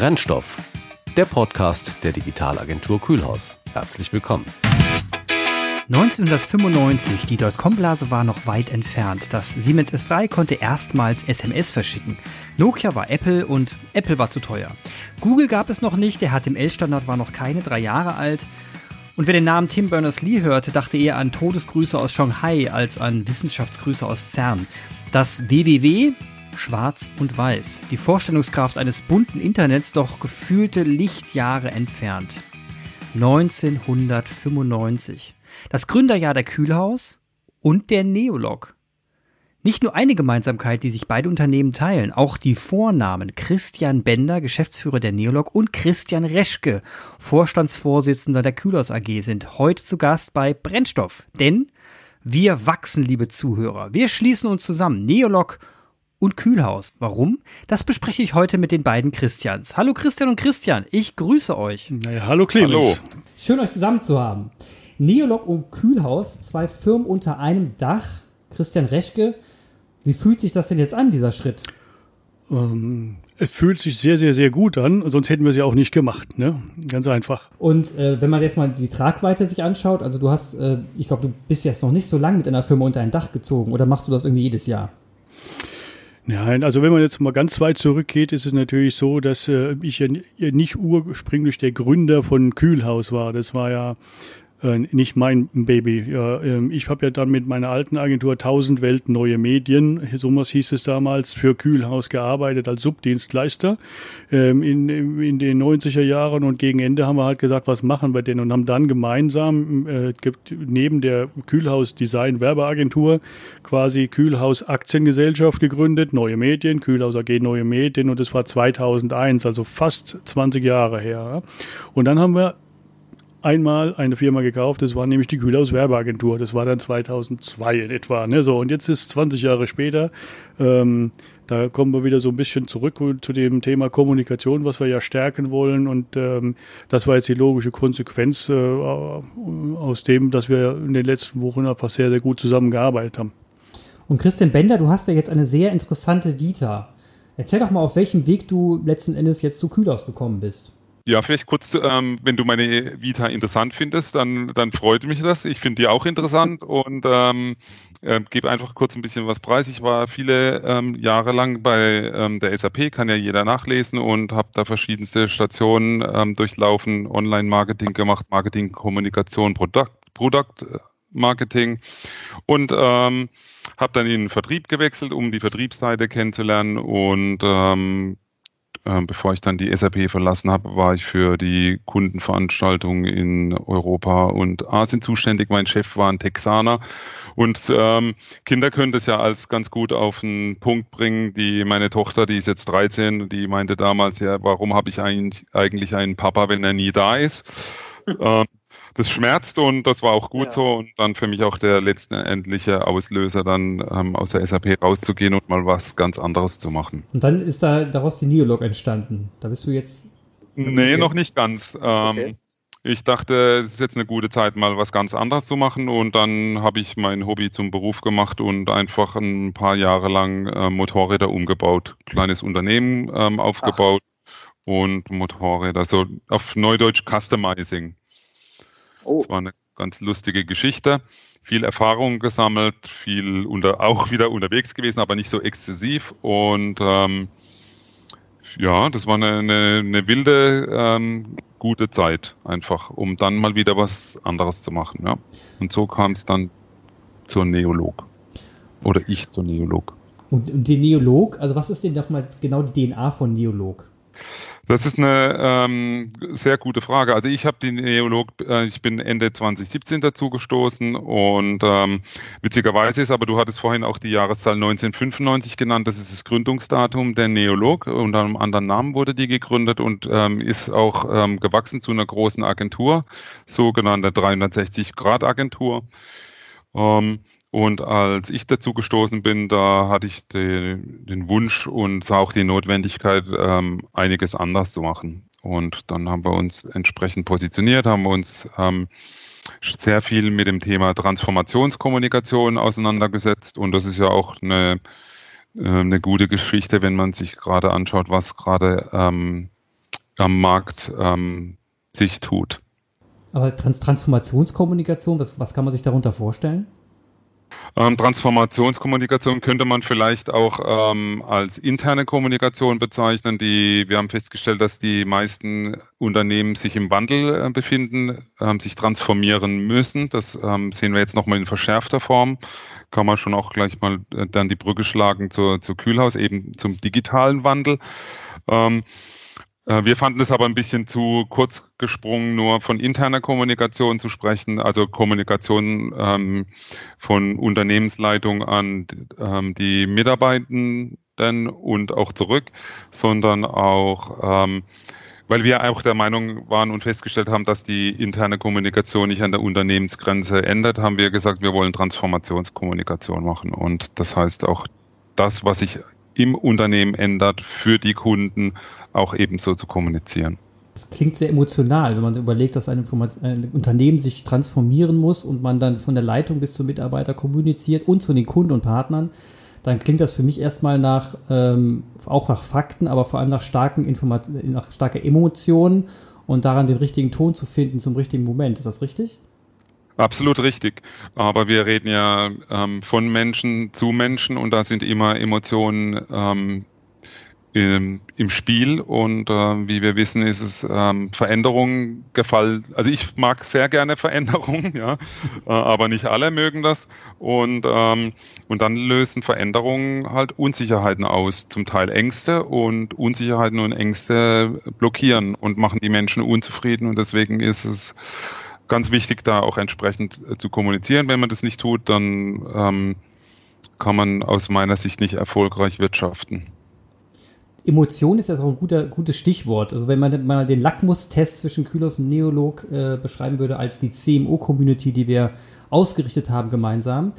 Brennstoff, der Podcast der Digitalagentur Kühlhaus. Herzlich willkommen. 1995, die Dotcom-Blase war noch weit entfernt. Das Siemens S3 konnte erstmals SMS verschicken. Nokia war Apple und Apple war zu teuer. Google gab es noch nicht, der HTML-Standard war noch keine drei Jahre alt. Und wer den Namen Tim Berners-Lee hörte, dachte eher an Todesgrüße aus Shanghai als an Wissenschaftsgrüße aus CERN. Das WWW, schwarz und weiß. Die Vorstellungskraft eines bunten Internets doch gefühlte Lichtjahre entfernt. 1995. Das Gründerjahr der Kühlhaus und der Neolog. Nicht nur eine Gemeinsamkeit, die sich beide Unternehmen teilen, auch die Vornamen Christian Bender, Geschäftsführer der Neolog, und Christian Reschke, Vorstandsvorsitzender der Kühlhaus AG, sind heute zu Gast bei Brennstoff. Denn wir wachsen, liebe Zuhörer. Wir schließen uns zusammen. Neolog und Kühlhaus. Warum? Das bespreche ich heute mit den beiden Christians. Hallo Christian und Christian, ich grüße euch. Naja, hallo Clemens. Hallo. Schön euch zusammen zu haben. Neolog und Kühlhaus, zwei Firmen unter einem Dach. Christian Reschke, wie fühlt sich das denn jetzt an, dieser Schritt? Ähm, es fühlt sich sehr, sehr, sehr gut an, sonst hätten wir es ja auch nicht gemacht, ne? Ganz einfach. Und äh, wenn man jetzt mal die Tragweite sich anschaut, also du hast, äh, ich glaube, du bist jetzt noch nicht so lange mit einer Firma unter ein Dach gezogen oder machst du das irgendwie jedes Jahr? Nein, also wenn man jetzt mal ganz weit zurückgeht, ist es natürlich so, dass äh, ich ja nicht ursprünglich der Gründer von Kühlhaus war. Das war ja äh, nicht mein Baby. Ähm, ich habe ja dann mit meiner alten Agentur 1000 Welt neue Medien, so was hieß es damals, für Kühlhaus gearbeitet als Subdienstleister ähm, in, in den 90er Jahren und gegen Ende haben wir halt gesagt, was machen wir denn und haben dann gemeinsam äh, neben der Kühlhaus Design Werbeagentur quasi Kühlhaus Aktiengesellschaft gegründet, neue Medien, Kühlhaus AG neue Medien und das war 2001, also fast 20 Jahre her. Und dann haben wir einmal eine Firma gekauft, das war nämlich die Kühlhaus Werbeagentur. Das war dann 2002 in etwa. Ne? So, und jetzt ist 20 Jahre später. Ähm, da kommen wir wieder so ein bisschen zurück zu dem Thema Kommunikation, was wir ja stärken wollen. Und ähm, das war jetzt die logische Konsequenz äh, aus dem, dass wir in den letzten Wochen einfach sehr, sehr gut zusammengearbeitet haben. Und Christian Bender, du hast ja jetzt eine sehr interessante Vita. Erzähl doch mal, auf welchem Weg du letzten Endes jetzt zu Kühlhaus gekommen bist. Ja, vielleicht kurz, ähm, wenn du meine Vita interessant findest, dann, dann freut mich das. Ich finde die auch interessant und ähm, äh, gebe einfach kurz ein bisschen was preis. Ich war viele ähm, Jahre lang bei ähm, der SAP, kann ja jeder nachlesen und habe da verschiedenste Stationen ähm, durchlaufen, Online-Marketing gemacht, Marketing, Kommunikation, Produkt, Product äh, Marketing und ähm, habe dann in den Vertrieb gewechselt, um die Vertriebsseite kennenzulernen und ähm, ähm, bevor ich dann die SAP verlassen habe, war ich für die Kundenveranstaltungen in Europa und Asien zuständig. Mein Chef war ein Texaner und ähm, Kinder können das ja als ganz gut auf den Punkt bringen. Die meine Tochter, die ist jetzt 13, die meinte damals ja, warum habe ich eigentlich, eigentlich einen Papa, wenn er nie da ist? ähm, das schmerzt und das war auch gut ja. so und dann für mich auch der letztendliche Auslöser, dann ähm, aus der SAP rauszugehen und mal was ganz anderes zu machen. Und dann ist da daraus die Neolog entstanden. Da bist du jetzt. Nee, okay. noch nicht ganz. Ähm, okay. Ich dachte, es ist jetzt eine gute Zeit, mal was ganz anderes zu machen und dann habe ich mein Hobby zum Beruf gemacht und einfach ein paar Jahre lang äh, Motorräder umgebaut, kleines Unternehmen ähm, aufgebaut Ach. und Motorräder, so auf Neudeutsch Customizing. Oh. Das war eine ganz lustige Geschichte. Viel Erfahrung gesammelt, viel unter, auch wieder unterwegs gewesen, aber nicht so exzessiv. Und ähm, ja, das war eine, eine, eine wilde, ähm, gute Zeit einfach, um dann mal wieder was anderes zu machen. Ja. Und so kam es dann zur Neolog. Oder ich zur Neolog. Und, und der Neolog, also was ist denn doch mal genau die DNA von Neolog? Das ist eine ähm, sehr gute Frage. Also ich habe den Neolog, äh, ich bin Ende 2017 dazu gestoßen und ähm, witzigerweise ist, aber du hattest vorhin auch die Jahreszahl 1995 genannt, das ist das Gründungsdatum der Neolog. Unter einem anderen Namen wurde die gegründet und ähm, ist auch ähm, gewachsen zu einer großen Agentur, sogenannte 360-Grad-Agentur. Und als ich dazu gestoßen bin, da hatte ich den, den Wunsch und sah auch die Notwendigkeit, ähm, einiges anders zu machen. Und dann haben wir uns entsprechend positioniert, haben uns ähm, sehr viel mit dem Thema Transformationskommunikation auseinandergesetzt. Und das ist ja auch eine, äh, eine gute Geschichte, wenn man sich gerade anschaut, was gerade ähm, am Markt ähm, sich tut. Aber Trans Transformationskommunikation, was, was kann man sich darunter vorstellen? Ähm, Transformationskommunikation könnte man vielleicht auch ähm, als interne Kommunikation bezeichnen. Die, wir haben festgestellt, dass die meisten Unternehmen sich im Wandel äh, befinden, ähm, sich transformieren müssen. Das ähm, sehen wir jetzt nochmal in verschärfter Form. Kann man schon auch gleich mal äh, dann die Brücke schlagen zur, zur Kühlhaus, eben zum digitalen Wandel. Äh, wir fanden es aber ein bisschen zu kurz gesprungen, nur von interner Kommunikation zu sprechen, also Kommunikation ähm, von Unternehmensleitung an ähm, die Mitarbeitenden und auch zurück, sondern auch, ähm, weil wir auch der Meinung waren und festgestellt haben, dass die interne Kommunikation nicht an der Unternehmensgrenze endet, haben wir gesagt, wir wollen Transformationskommunikation machen. Und das heißt auch das, was sich im Unternehmen ändert, für die Kunden auch ebenso zu kommunizieren. Das klingt sehr emotional, wenn man überlegt, dass ein, ein, Unternehmen sich transformieren muss und man dann von der Leitung bis zum Mitarbeiter kommuniziert und zu den Kunden und Partnern. Dann klingt das für mich erstmal nach, ähm, auch nach Fakten, aber vor allem nach starken nach starker Emotionen und daran den richtigen Ton zu finden zum richtigen Moment. Ist das richtig? Absolut richtig. Aber wir reden ja ähm, von Menschen zu Menschen und da sind immer Emotionen ähm, im, im, Spiel und äh, wie wir wissen, ist es ähm, Veränderungen gefallen. Also ich mag sehr gerne Veränderungen, ja, äh, aber nicht alle mögen das und ähm, und dann lösen Veränderungen halt Unsicherheiten aus, zum Teil Ängste und Unsicherheiten und Ängste blockieren und machen die Menschen unzufrieden und deswegen ist es ganz wichtig, da auch entsprechend äh, zu kommunizieren. Wenn man das nicht tut, dann ähm, kann man aus meiner Sicht nicht erfolgreich wirtschaften. Emotion ist ja auch ein guter, gutes Stichwort. Also wenn man mal den Lackmustest zwischen Kylos und Neolog äh, beschreiben würde als die CMO-Community, die wir ausgerichtet haben gemeinsam,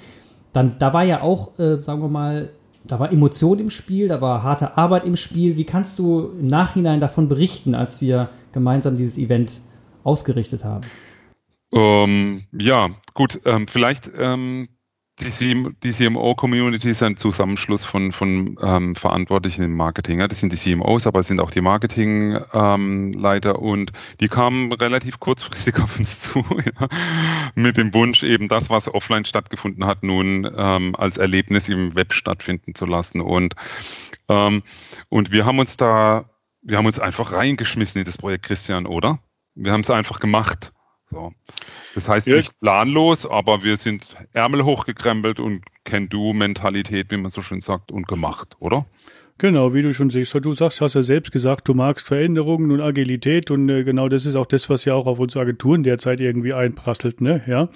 dann da war ja auch, äh, sagen wir mal, da war Emotion im Spiel, da war harte Arbeit im Spiel. Wie kannst du im Nachhinein davon berichten, als wir gemeinsam dieses Event ausgerichtet haben? Ähm, ja, gut, ähm, vielleicht ähm, die, CM, die CMO-Community ist ein Zusammenschluss von, von ähm, Verantwortlichen im Marketing. Ja. Das sind die CMOs, aber es sind auch die Marketingleiter ähm, und die kamen relativ kurzfristig auf uns zu ja, mit dem Wunsch, eben das, was offline stattgefunden hat, nun ähm, als Erlebnis im Web stattfinden zu lassen. Und, ähm, und wir haben uns da, wir haben uns einfach reingeschmissen in das Projekt Christian, oder? Wir haben es einfach gemacht. So. Das heißt ja. nicht planlos, aber wir sind Ärmel hochgekrempelt und Can-Do-Mentalität, wie man so schön sagt, und gemacht, oder? Genau, wie du schon siehst. Du sagst, hast ja selbst gesagt, du magst Veränderungen und Agilität und äh, genau das ist auch das, was ja auch auf unsere Agenturen derzeit irgendwie einprasselt, ne? Ja.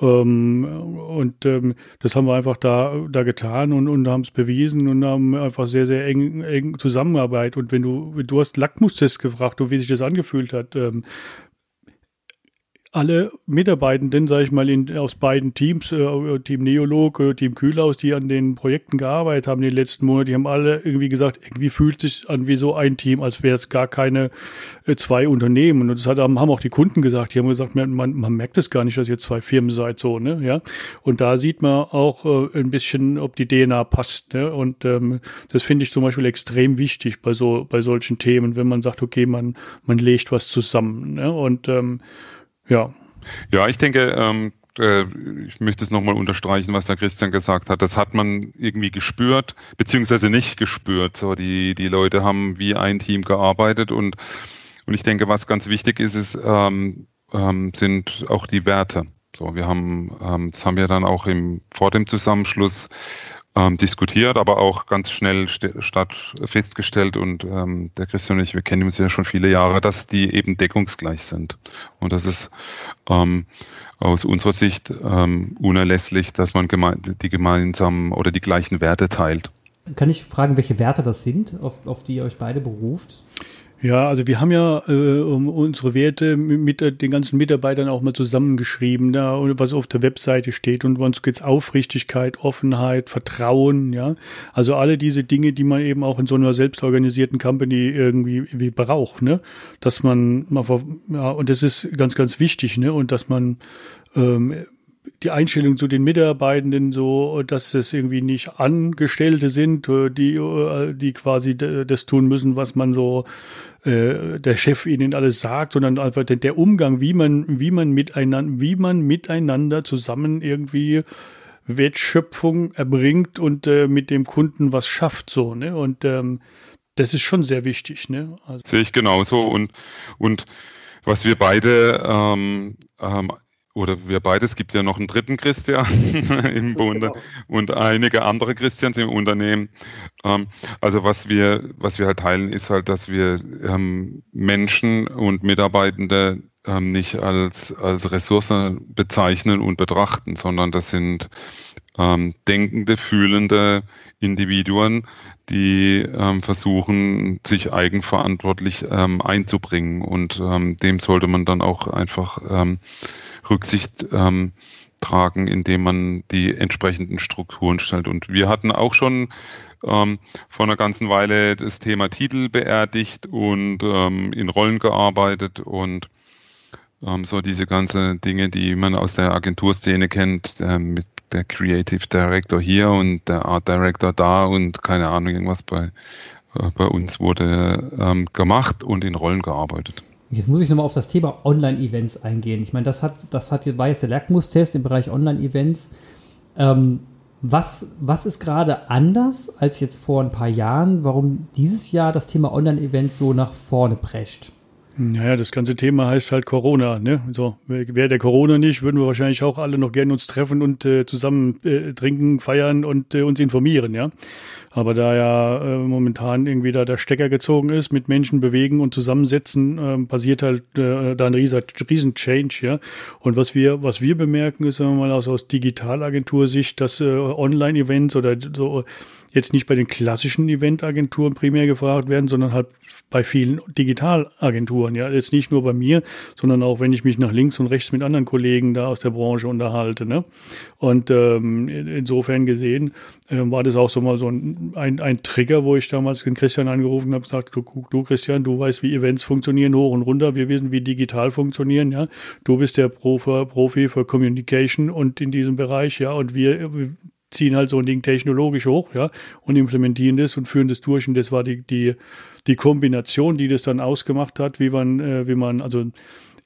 Ähm, und ähm, das haben wir einfach da, da getan und, und haben es bewiesen und haben einfach sehr, sehr eng, eng Zusammenarbeit. Und wenn du, du hast Lackmustest gefragt, und wie sich das angefühlt hat. Ähm, alle Mitarbeitenden, sage ich mal, in, aus beiden Teams, äh, Team Neolog, äh, Team Kühlhaus, die an den Projekten gearbeitet haben in den letzten Monaten, die haben alle irgendwie gesagt, irgendwie fühlt sich an wie so ein Team, als wäre es gar keine äh, zwei Unternehmen. Und das hat, haben auch die Kunden gesagt, die haben gesagt, man, man merkt es gar nicht, dass ihr zwei Firmen seid, so, ne, ja. Und da sieht man auch äh, ein bisschen, ob die DNA passt, ne. Und ähm, das finde ich zum Beispiel extrem wichtig bei so, bei solchen Themen, wenn man sagt, okay, man, man legt was zusammen, ne. Und ähm, ja. Ja, ich denke, ähm, äh, ich möchte es nochmal unterstreichen, was der Christian gesagt hat. Das hat man irgendwie gespürt, beziehungsweise nicht gespürt. So, die, die Leute haben wie ein Team gearbeitet und, und ich denke, was ganz wichtig ist, ist, ähm, ähm, sind auch die Werte. So, wir haben, ähm, das haben wir dann auch im, vor dem Zusammenschluss ähm, diskutiert, aber auch ganz schnell statt festgestellt und ähm, der Christian und ich, wir kennen uns ja schon viele Jahre, dass die eben deckungsgleich sind. Und das ist ähm, aus unserer Sicht ähm, unerlässlich, dass man geme die gemeinsamen oder die gleichen Werte teilt. Kann ich fragen, welche Werte das sind, auf, auf die ihr euch beide beruft? Ja, also wir haben ja äh, unsere Werte mit den ganzen Mitarbeitern auch mal zusammengeschrieben, da was auf der Webseite steht und uns geht's Aufrichtigkeit, Offenheit, Vertrauen, ja. Also alle diese Dinge, die man eben auch in so einer selbstorganisierten Company irgendwie wie braucht, ne? Dass man, ja, und das ist ganz, ganz wichtig, ne? Und dass man ähm, die Einstellung zu den Mitarbeitenden so, dass das irgendwie nicht Angestellte sind, äh, die, äh, die quasi das tun müssen, was man so äh, der Chef ihnen alles sagt, sondern einfach der Umgang, wie man, wie man miteinander, wie man miteinander zusammen irgendwie Wertschöpfung erbringt und äh, mit dem Kunden was schafft, so, ne? Und ähm, das ist schon sehr wichtig, ne? Also Sehe ich genauso und, und was wir beide ähm, ähm, oder wir beide, es gibt ja noch einen dritten Christian im Bunde genau. und einige andere Christians im Unternehmen. Ähm, also was wir, was wir halt teilen, ist halt, dass wir ähm, Menschen und Mitarbeitende ähm, nicht als, als Ressource bezeichnen und betrachten, sondern das sind ähm, denkende, fühlende Individuen, die ähm, versuchen, sich eigenverantwortlich ähm, einzubringen. Und dem sollte man dann auch einfach Rücksicht ähm, tragen, indem man die entsprechenden Strukturen stellt. Und wir hatten auch schon ähm, vor einer ganzen Weile das Thema Titel beerdigt und ähm, in Rollen gearbeitet und ähm, so diese ganzen Dinge, die man aus der Agenturszene kennt, äh, mit der Creative Director hier und der Art Director da und keine Ahnung, irgendwas bei, äh, bei uns wurde ähm, gemacht und in Rollen gearbeitet. Jetzt muss ich nochmal auf das Thema Online-Events eingehen. Ich meine, das hat, das hat, war jetzt der Lackmustest im Bereich Online-Events. Ähm, was, was ist gerade anders als jetzt vor ein paar Jahren, warum dieses Jahr das Thema Online-Events so nach vorne prescht? Naja, das ganze Thema heißt halt Corona. Ne? So, wäre der Corona nicht, würden wir wahrscheinlich auch alle noch gerne uns treffen und äh, zusammen äh, trinken, feiern und äh, uns informieren, ja. Aber da ja äh, momentan irgendwie da der Stecker gezogen ist, mit Menschen bewegen und zusammensetzen, äh, passiert halt äh, da ein riesen, riesen Change, ja. Und was wir, was wir bemerken, ist, sagen wir mal aus, aus Digitalagentur-Sicht, dass äh, Online-Events oder so jetzt nicht bei den klassischen Eventagenturen primär gefragt werden, sondern halt bei vielen Digitalagenturen. Ja, jetzt nicht nur bei mir, sondern auch wenn ich mich nach links und rechts mit anderen Kollegen da aus der Branche unterhalte. Ne? Und ähm, insofern gesehen äh, war das auch so mal so ein, ein, ein Trigger, wo ich damals den Christian angerufen habe, gesagt, du, du Christian, du weißt, wie Events funktionieren hoch und runter, wir wissen, wie digital funktionieren. Ja, du bist der Profi, Profi für Communication und in diesem Bereich, ja, und wir ziehen halt so ein Ding technologisch hoch, ja, und implementieren das und führen das durch. Und das war die, die, die Kombination, die das dann ausgemacht hat, wie man, äh, wie man, also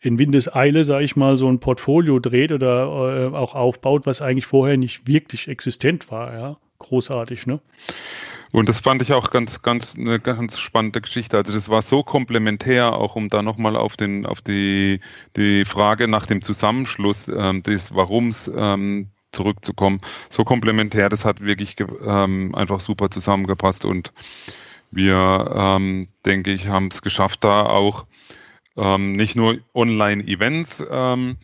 in Windeseile, sage ich mal, so ein Portfolio dreht oder äh, auch aufbaut, was eigentlich vorher nicht wirklich existent war, ja. Großartig, ne? Und das fand ich auch ganz, ganz, eine ganz spannende Geschichte. Also das war so komplementär, auch um da nochmal auf den, auf die, die Frage nach dem Zusammenschluss ähm, des Warums ähm, zurückzukommen. So komplementär, das hat wirklich ähm, einfach super zusammengepasst und wir, ähm, denke ich, haben es geschafft, da auch ähm, nicht nur Online-Events ähm,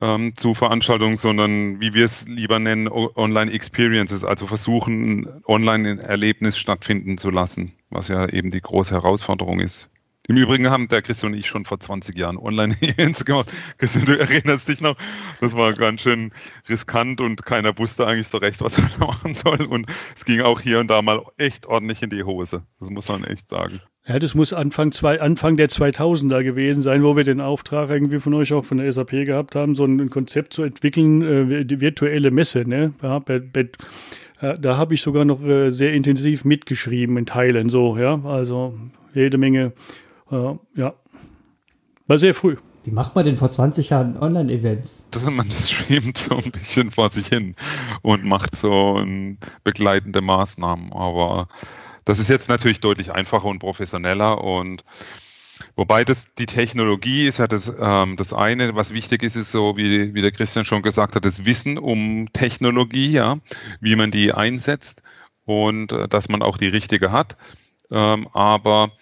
ähm, zu Veranstaltungen, sondern wie wir es lieber nennen, Online-Experiences, also versuchen, online ein Erlebnis stattfinden zu lassen, was ja eben die große Herausforderung ist. Im Übrigen haben der Christian und ich schon vor 20 Jahren Online-Events gemacht. Christian, du erinnerst dich noch? Das war ganz schön riskant und keiner wusste eigentlich so recht, was er da machen soll. Und es ging auch hier und da mal echt ordentlich in die Hose. Das muss man echt sagen. Ja, das muss Anfang, zwei, Anfang der 2000er gewesen sein, wo wir den Auftrag irgendwie von euch auch von der SAP gehabt haben, so ein Konzept zu entwickeln, äh, die virtuelle Messe. Ne? Ja, bei, bei, da habe ich sogar noch äh, sehr intensiv mitgeschrieben in Teilen so, ja. Also jede Menge äh, ja, war sehr früh. Wie macht man denn vor 20 Jahren Online-Events? Man streamt so ein bisschen vor sich hin und macht so begleitende Maßnahmen. Aber das ist jetzt natürlich deutlich einfacher und professioneller und Wobei das, die Technologie ist ja das, ähm, das eine, was wichtig ist, ist so, wie, wie der Christian schon gesagt hat, das Wissen um Technologie, ja, wie man die einsetzt und äh, dass man auch die richtige hat. Ähm, aber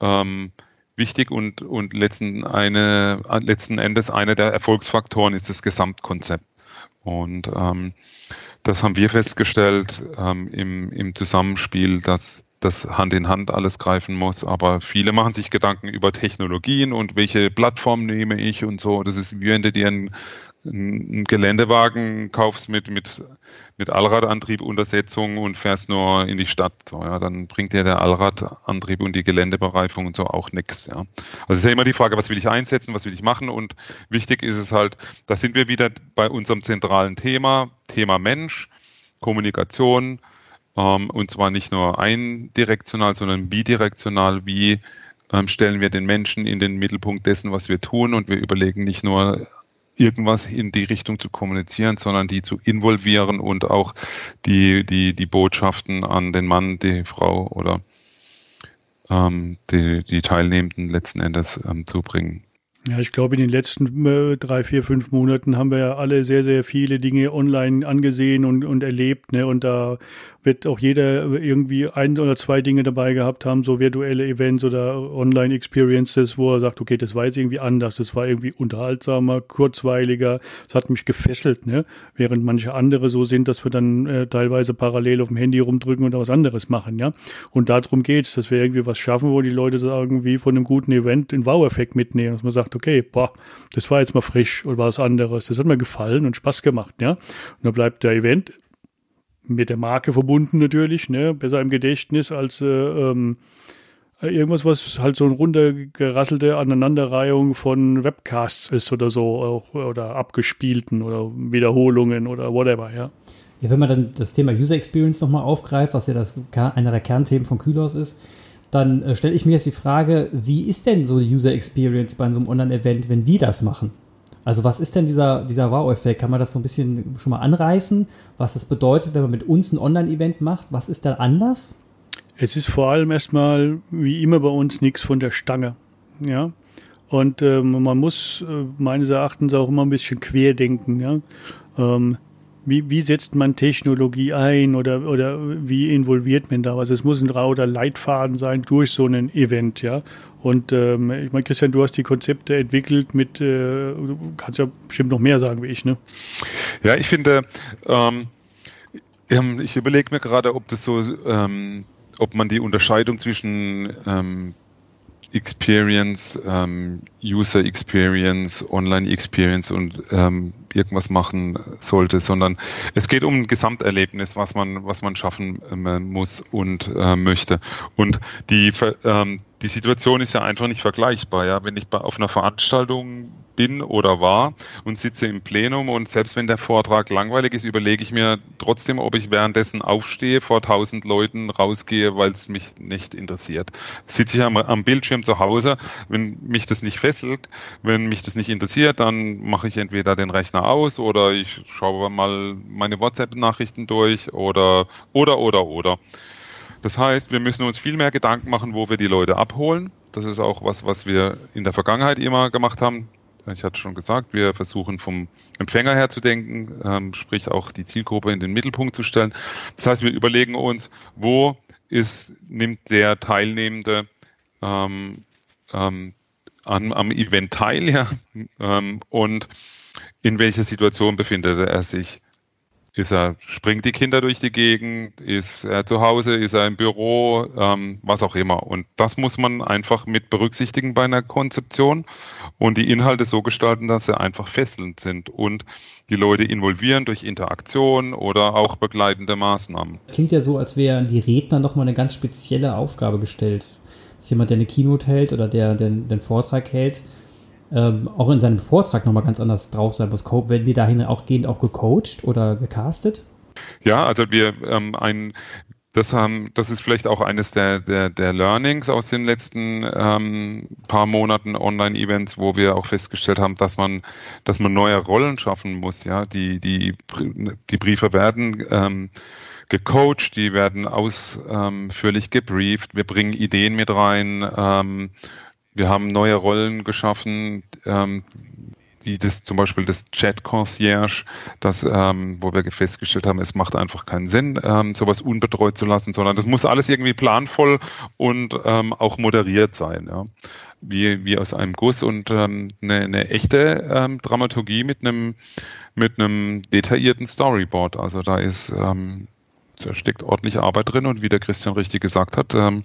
ähm, wichtig und, und letzten, eine, letzten Endes einer der Erfolgsfaktoren ist das Gesamtkonzept. Und ähm, das haben wir festgestellt ähm, im, im Zusammenspiel, dass das Hand in Hand alles greifen muss. Aber viele machen sich Gedanken über Technologien und welche Plattform nehme ich und so. Das ist du dir einen, einen Geländewagen kaufst mit, mit, mit Allradantrieb, Untersetzung und fährst nur in die Stadt. So, ja, dann bringt dir der Allradantrieb und die Geländebereifung und so auch nichts. Ja. Also es ist ja immer die Frage, was will ich einsetzen, was will ich machen und wichtig ist es halt, da sind wir wieder bei unserem zentralen Thema, Thema Mensch, Kommunikation, ähm, und zwar nicht nur eindirektional, sondern bidirektional. Wie ähm, stellen wir den Menschen in den Mittelpunkt dessen, was wir tun? Und wir überlegen nicht nur irgendwas in die Richtung zu kommunizieren, sondern die zu involvieren und auch die, die, die Botschaften an den Mann, die Frau oder ähm, die, die Teilnehmenden letzten Endes ähm, zu bringen. Ja, ich glaube, in den letzten äh, drei, vier, fünf Monaten haben wir ja alle sehr, sehr viele Dinge online angesehen und, und erlebt. Ne? Und da wird auch jeder irgendwie ein oder zwei Dinge dabei gehabt haben, so virtuelle Events oder Online-Experiences, wo er sagt, okay, das war jetzt irgendwie anders, das war irgendwie unterhaltsamer, kurzweiliger, es hat mich gefesselt, ne? während manche andere so sind, dass wir dann äh, teilweise parallel auf dem Handy rumdrücken und was anderes machen, ja. Und darum geht's, dass wir irgendwie was schaffen, wo die Leute da irgendwie von einem guten Event den Wow-Effekt mitnehmen, dass man sagt, okay, boah, das war jetzt mal frisch oder was anderes, das hat mir gefallen und Spaß gemacht, ja. Und dann bleibt der Event mit der Marke verbunden natürlich, ne? besser im Gedächtnis als äh, ähm, irgendwas, was halt so eine runtergerasselte Aneinanderreihung von Webcasts ist oder so oder abgespielten oder Wiederholungen oder whatever, ja. Ja, wenn man dann das Thema User Experience nochmal aufgreift, was ja das, einer der Kernthemen von Kühlhaus ist, dann äh, stelle ich mir jetzt die Frage, wie ist denn so die User Experience bei so einem Online-Event, wenn die das machen? Also was ist denn dieser, dieser Wow-Effekt? Kann man das so ein bisschen schon mal anreißen, was das bedeutet, wenn man mit uns ein Online-Event macht? Was ist da anders? Es ist vor allem erstmal, wie immer bei uns, nichts von der Stange. Ja. Und ähm, man muss äh, meines Erachtens auch immer ein bisschen querdenken. Ja. Ähm, wie, wie setzt man Technologie ein oder, oder wie involviert man da was? Es muss ein rauter Leitfaden sein durch so ein Event, ja. Und ähm, ich meine, Christian, du hast die Konzepte entwickelt mit, äh, du kannst ja bestimmt noch mehr sagen wie ich, ne? Ja, ich finde, ähm, ähm ich überlege mir gerade, ob das so, ähm, ob man die Unterscheidung zwischen ähm, Experience, ähm, User Experience, Online Experience und irgendwas machen sollte, sondern es geht um ein Gesamterlebnis, was man, was man schaffen ähm, muss und äh, möchte. Und die, ähm, die Situation ist ja einfach nicht vergleichbar. Ja? Wenn ich bei, auf einer Veranstaltung bin oder war und sitze im Plenum und selbst wenn der Vortrag langweilig ist, überlege ich mir trotzdem, ob ich währenddessen aufstehe, vor tausend Leuten rausgehe, weil es mich nicht interessiert. Sitze ich am, am Bildschirm zu Hause, wenn mich das nicht fesselt, wenn mich das nicht interessiert, dann mache ich entweder den Rechner aus oder ich schaue mal meine WhatsApp-Nachrichten durch oder, oder, oder, oder. Das heißt, wir müssen uns viel mehr Gedanken machen, wo wir die Leute abholen. Das ist auch was, was wir in der Vergangenheit immer gemacht haben. Ich hatte schon gesagt, wir versuchen vom Empfänger her zu denken, ähm, sprich auch die Zielgruppe in den Mittelpunkt zu stellen. Das heißt, wir überlegen uns, wo ist, nimmt der Teilnehmende ähm, ähm, an, am Event teil ja, ähm, und in welcher Situation befindet er sich. Ist er, springt die Kinder durch die Gegend? Ist er zu Hause? Ist er im Büro? Ähm, was auch immer. Und das muss man einfach mit berücksichtigen bei einer Konzeption und die Inhalte so gestalten, dass sie einfach fesselnd sind und die Leute involvieren durch Interaktion oder auch begleitende Maßnahmen. Klingt ja so, als wären die Redner nochmal eine ganz spezielle Aufgabe gestellt. Dass jemand, der eine Keynote hält oder der, der den Vortrag hält, ähm, auch in seinem Vortrag nochmal ganz anders drauf sein muss. Werden wir dahin auch gehend auch gecoacht oder gecastet? Ja, also wir ähm, ein das haben, das ist vielleicht auch eines der, der, der Learnings aus den letzten ähm, paar Monaten Online-Events, wo wir auch festgestellt haben, dass man, dass man neue Rollen schaffen muss. Ja, die die die Briefe werden ähm, gecoacht, die werden ausführlich gebrieft. Wir bringen Ideen mit rein. Ähm, wir haben neue Rollen geschaffen, ähm, wie das zum Beispiel das Chat Concierge, das, ähm, wo wir festgestellt haben, es macht einfach keinen Sinn, ähm, sowas unbetreut zu lassen, sondern das muss alles irgendwie planvoll und ähm, auch moderiert sein, ja. Wie, wie aus einem Guss und ähm, eine, eine echte ähm, Dramaturgie mit einem mit einem detaillierten Storyboard. Also da ist ähm, da steckt ordentlich Arbeit drin und wie der Christian richtig gesagt hat, ähm,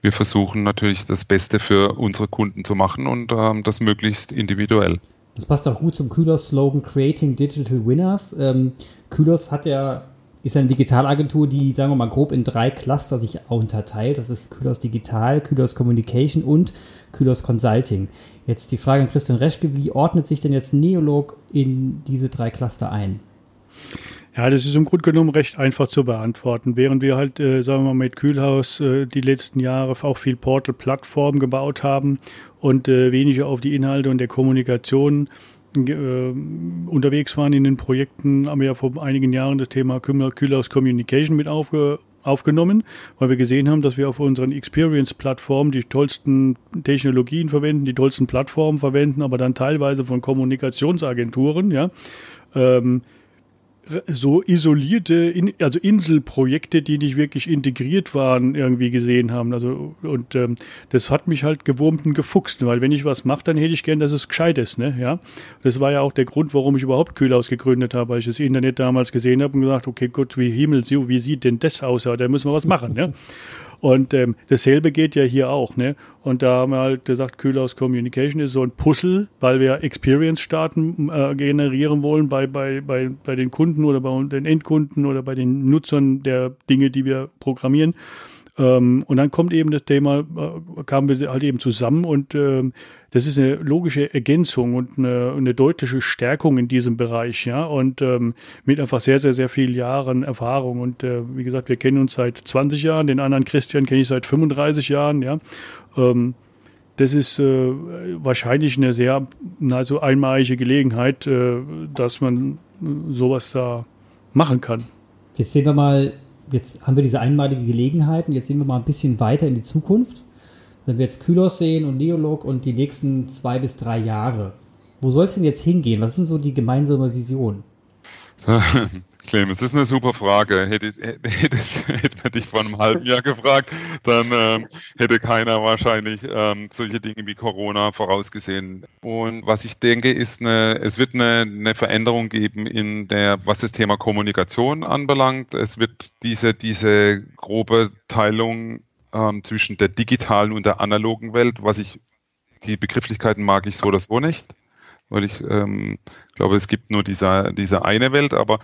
wir versuchen natürlich das Beste für unsere Kunden zu machen und ähm, das möglichst individuell. Das passt auch gut zum Kühlers-Slogan Creating Digital Winners. Ähm, Kühlers hat ja, ist eine Digitalagentur, die, sagen wir mal, grob in drei Cluster sich unterteilt. Das ist Kühlers Digital, Kühlers Communication und Kühlers Consulting. Jetzt die Frage an Christian Reschke, wie ordnet sich denn jetzt Neolog in diese drei Cluster ein? Ja, das ist im Grunde genommen recht einfach zu beantworten. Während wir halt, äh, sagen wir mal, mit Kühlhaus äh, die letzten Jahre auch viel Portal-Plattformen gebaut haben und äh, weniger auf die Inhalte und der Kommunikation äh, unterwegs waren in den Projekten, haben wir ja vor einigen Jahren das Thema Kühlhaus Communication mit aufge aufgenommen, weil wir gesehen haben, dass wir auf unseren Experience-Plattformen die tollsten Technologien verwenden, die tollsten Plattformen verwenden, aber dann teilweise von Kommunikationsagenturen, ja, ähm, so isolierte, also Inselprojekte, die nicht wirklich integriert waren, irgendwie gesehen haben. Also und ähm, das hat mich halt gewurmt und gefuchst, weil wenn ich was mache, dann hätte ich gern, dass es gescheit ist, ne? Ja, das war ja auch der Grund, warum ich überhaupt Kühlhaus gegründet habe, weil ich das Internet damals gesehen habe und gesagt, okay, Gott, wie Himmel, wie sieht denn das aus? Da müssen wir was machen, ne? Und ähm, dasselbe geht ja hier auch. Ne? Und da haben wir halt gesagt, Kühlhaus Communication ist so ein Puzzle, weil wir Experience-Starten äh, generieren wollen bei, bei, bei, bei den Kunden oder bei den Endkunden oder bei den Nutzern der Dinge, die wir programmieren. Ähm, und dann kommt eben das Thema, äh, kamen wir halt eben zusammen und ähm, das ist eine logische Ergänzung und eine, eine deutliche Stärkung in diesem Bereich, ja, und ähm, mit einfach sehr, sehr, sehr vielen Jahren Erfahrung. Und äh, wie gesagt, wir kennen uns seit 20 Jahren, den anderen Christian kenne ich seit 35 Jahren, ja. Ähm, das ist äh, wahrscheinlich eine sehr also einmalige Gelegenheit, äh, dass man sowas da machen kann. Jetzt sehen wir mal, jetzt haben wir diese einmalige Gelegenheit und jetzt sehen wir mal ein bisschen weiter in die Zukunft. Wenn wir jetzt Kylos sehen und Neolog und die nächsten zwei bis drei Jahre, wo soll es denn jetzt hingehen? Was sind so die gemeinsame Vision? Clemens, das ist eine super Frage. Hätte, hätte, hätte man dich vor einem halben Jahr gefragt, dann ähm, hätte keiner wahrscheinlich ähm, solche Dinge wie Corona vorausgesehen. Und was ich denke, ist eine, es wird eine, eine Veränderung geben in der, was das Thema Kommunikation anbelangt. Es wird diese, diese grobe Teilung ähm, zwischen der digitalen und der analogen Welt, was ich, die Begrifflichkeiten mag ich so oder so nicht, weil ich ähm, glaube, es gibt nur diese, diese eine Welt, aber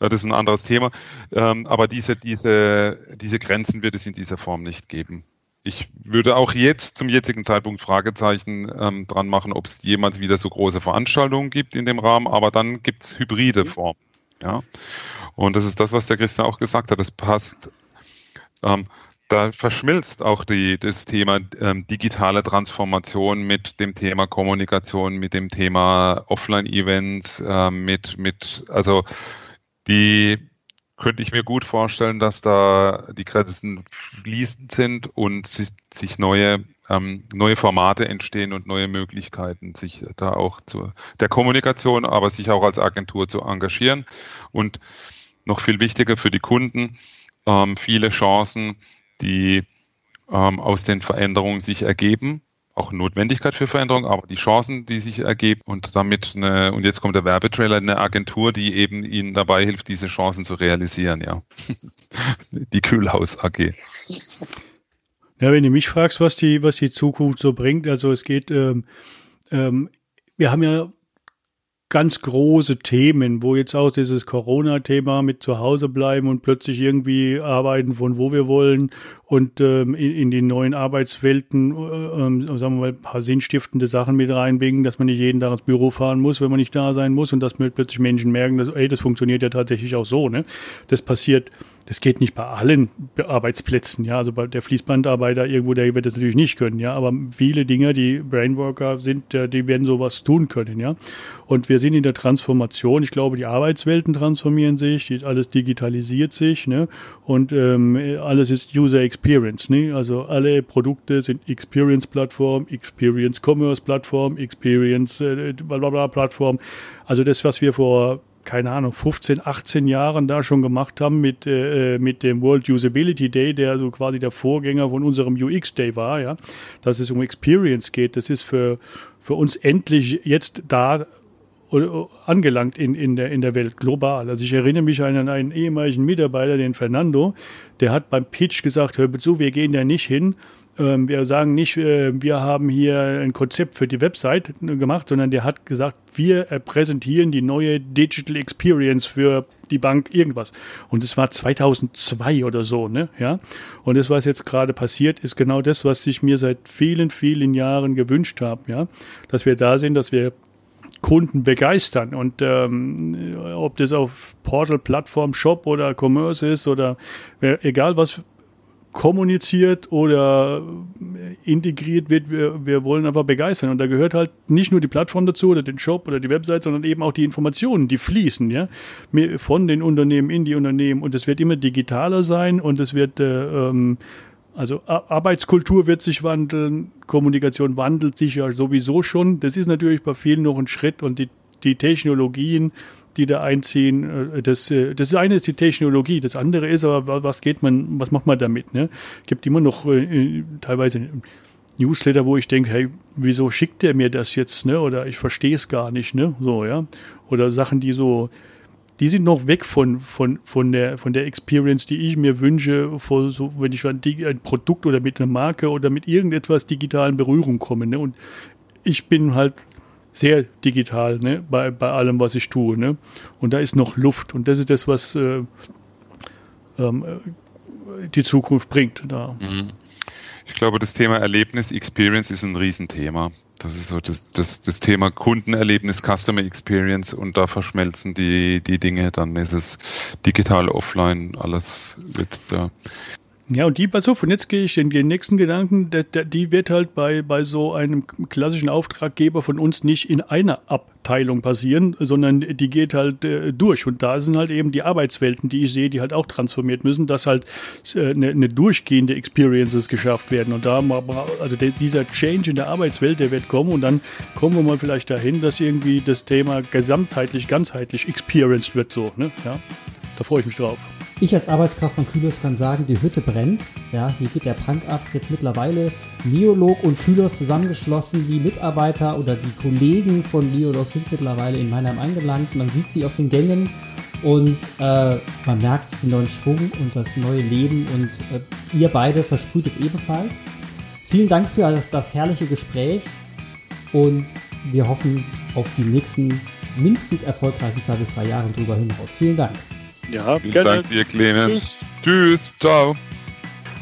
äh, das ist ein anderes Thema. Ähm, aber diese, diese, diese Grenzen wird es in dieser Form nicht geben. Ich würde auch jetzt zum jetzigen Zeitpunkt Fragezeichen ähm, dran machen, ob es jemals wieder so große Veranstaltungen gibt in dem Rahmen, aber dann gibt es hybride mhm. Formen. Ja? Und das ist das, was der Christian auch gesagt hat. Das passt. Da verschmilzt auch die, das Thema ähm, digitale Transformation mit dem Thema Kommunikation, mit dem Thema Offline-Events, äh, mit, mit, also die könnte ich mir gut vorstellen, dass da die Grenzen fließend sind und sich, sich neue, ähm, neue Formate entstehen und neue Möglichkeiten, sich da auch zu der Kommunikation, aber sich auch als Agentur zu engagieren. Und noch viel wichtiger für die Kunden, ähm, viele Chancen, die ähm, aus den Veränderungen sich ergeben. Auch Notwendigkeit für Veränderung, aber die Chancen, die sich ergeben und damit eine, und jetzt kommt der Werbetrailer, eine Agentur, die eben Ihnen dabei hilft, diese Chancen zu realisieren, ja. die Kühlhaus AG. Ja, wenn du mich fragst, was die, was die Zukunft so bringt, also es geht, ähm, ähm, wir haben ja ganz große Themen, wo jetzt auch dieses Corona-Thema mit zu Hause bleiben und plötzlich irgendwie arbeiten von wo wir wollen und ähm, in, in die neuen Arbeitswelten, äh, ähm, sagen wir mal, ein paar sinnstiftende Sachen mit reinbringen, dass man nicht jeden Tag ins Büro fahren muss, wenn man nicht da sein muss und dass plötzlich Menschen merken, dass, ey, das funktioniert ja tatsächlich auch so, ne? Das passiert das geht nicht bei allen Arbeitsplätzen, ja. Also bei der Fließbandarbeiter irgendwo, der wird das natürlich nicht können, ja. Aber viele Dinge, die Brainworker sind, die werden sowas tun können, ja. Und wir sind in der Transformation. Ich glaube, die Arbeitswelten transformieren sich, alles digitalisiert sich, ne. Und ähm, alles ist User Experience, ne. Also alle Produkte sind Experience-Plattform, Experience-Commerce-Plattform, Experience, äh, bla bla bla Plattform. Also das, was wir vor keine Ahnung, 15, 18 Jahren da schon gemacht haben mit, äh, mit dem World Usability Day, der so quasi der Vorgänger von unserem UX Day war, ja, dass es um Experience geht. Das ist für, für uns endlich jetzt da angelangt in, in, der, in der Welt, global. Also ich erinnere mich an einen ehemaligen Mitarbeiter, den Fernando, der hat beim Pitch gesagt, hör zu, wir gehen da nicht hin wir sagen nicht, äh, wir haben hier ein Konzept für die Website gemacht, sondern der hat gesagt, wir präsentieren die neue Digital Experience für die Bank irgendwas. Und es war 2002 oder so, ne? Ja. Und das, was jetzt gerade passiert, ist genau das, was ich mir seit vielen, vielen Jahren gewünscht habe, ja. Dass wir da sind, dass wir Kunden begeistern. Und ähm, ob das auf Portal, Plattform, Shop oder Commerce ist oder egal was kommuniziert oder integriert wird, wir, wir wollen einfach begeistern. Und da gehört halt nicht nur die Plattform dazu oder den Shop oder die Website, sondern eben auch die Informationen, die fließen, ja, von den Unternehmen in die Unternehmen. Und es wird immer digitaler sein und es wird, äh, ähm, also Arbeitskultur wird sich wandeln, Kommunikation wandelt sich ja sowieso schon. Das ist natürlich bei vielen noch ein Schritt und die, die Technologien, die da einziehen. Äh, das, äh, das eine ist die Technologie, das andere ist aber, was geht man, was macht man damit? Ne? Gibt immer noch äh, teilweise Newsletter, wo ich denke, hey, wieso schickt der mir das jetzt, ne? Oder ich verstehe es gar nicht, ne? So, ja. Oder Sachen, die so, die sind noch weg von, von, von, der, von der Experience, die ich mir wünsche, vor so, wenn ich ein, ein Produkt oder mit einer Marke oder mit irgendetwas digitalen Berührung komme. Ne? Und ich bin halt sehr digital ne, bei, bei allem, was ich tue. Ne? Und da ist noch Luft. Und das ist das, was äh, ähm, die Zukunft bringt. Da. Mhm. Ich glaube, das Thema Erlebnis, Experience ist ein Riesenthema. Das ist so das, das, das Thema Kundenerlebnis, Customer Experience und da verschmelzen die, die Dinge. Dann ist es digital, offline, alles wird da ja, und die, pass auf, und jetzt gehe ich in den nächsten Gedanken, der, der, die wird halt bei, bei so einem klassischen Auftraggeber von uns nicht in einer Abteilung passieren, sondern die geht halt äh, durch. Und da sind halt eben die Arbeitswelten, die ich sehe, die halt auch transformiert müssen, dass halt äh, eine, eine durchgehende Experiences geschafft werden. Und da, also der, dieser Change in der Arbeitswelt, der wird kommen und dann kommen wir mal vielleicht dahin, dass irgendwie das Thema gesamtheitlich, ganzheitlich experienced wird, so, ne, ja. Da freue ich mich drauf. Ich als Arbeitskraft von Külos kann sagen, die Hütte brennt. Ja, hier geht der Punk ab. Jetzt mittlerweile Neolog und Külos zusammengeschlossen. Die Mitarbeiter oder die Kollegen von Neolog sind mittlerweile in Mannheim angelangt. Man sieht sie auf den Gängen und äh, man merkt den neuen Schwung und das neue Leben und äh, ihr beide versprüht es ebenfalls. Vielen Dank für das, das herrliche Gespräch und wir hoffen auf die nächsten mindestens erfolgreichen zwei bis drei Jahre drüber hinaus. Vielen Dank. Ja, Vielen gerne. Dank dir, Clemens. Tschüss. Tschüss. Ciao.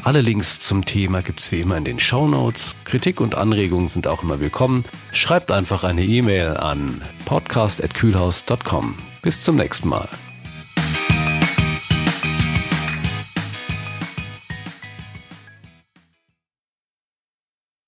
Alle Links zum Thema gibt's wie immer in den Show Notes. Kritik und Anregungen sind auch immer willkommen. Schreibt einfach eine E-Mail an podcast.kühlhaus.com. Bis zum nächsten Mal.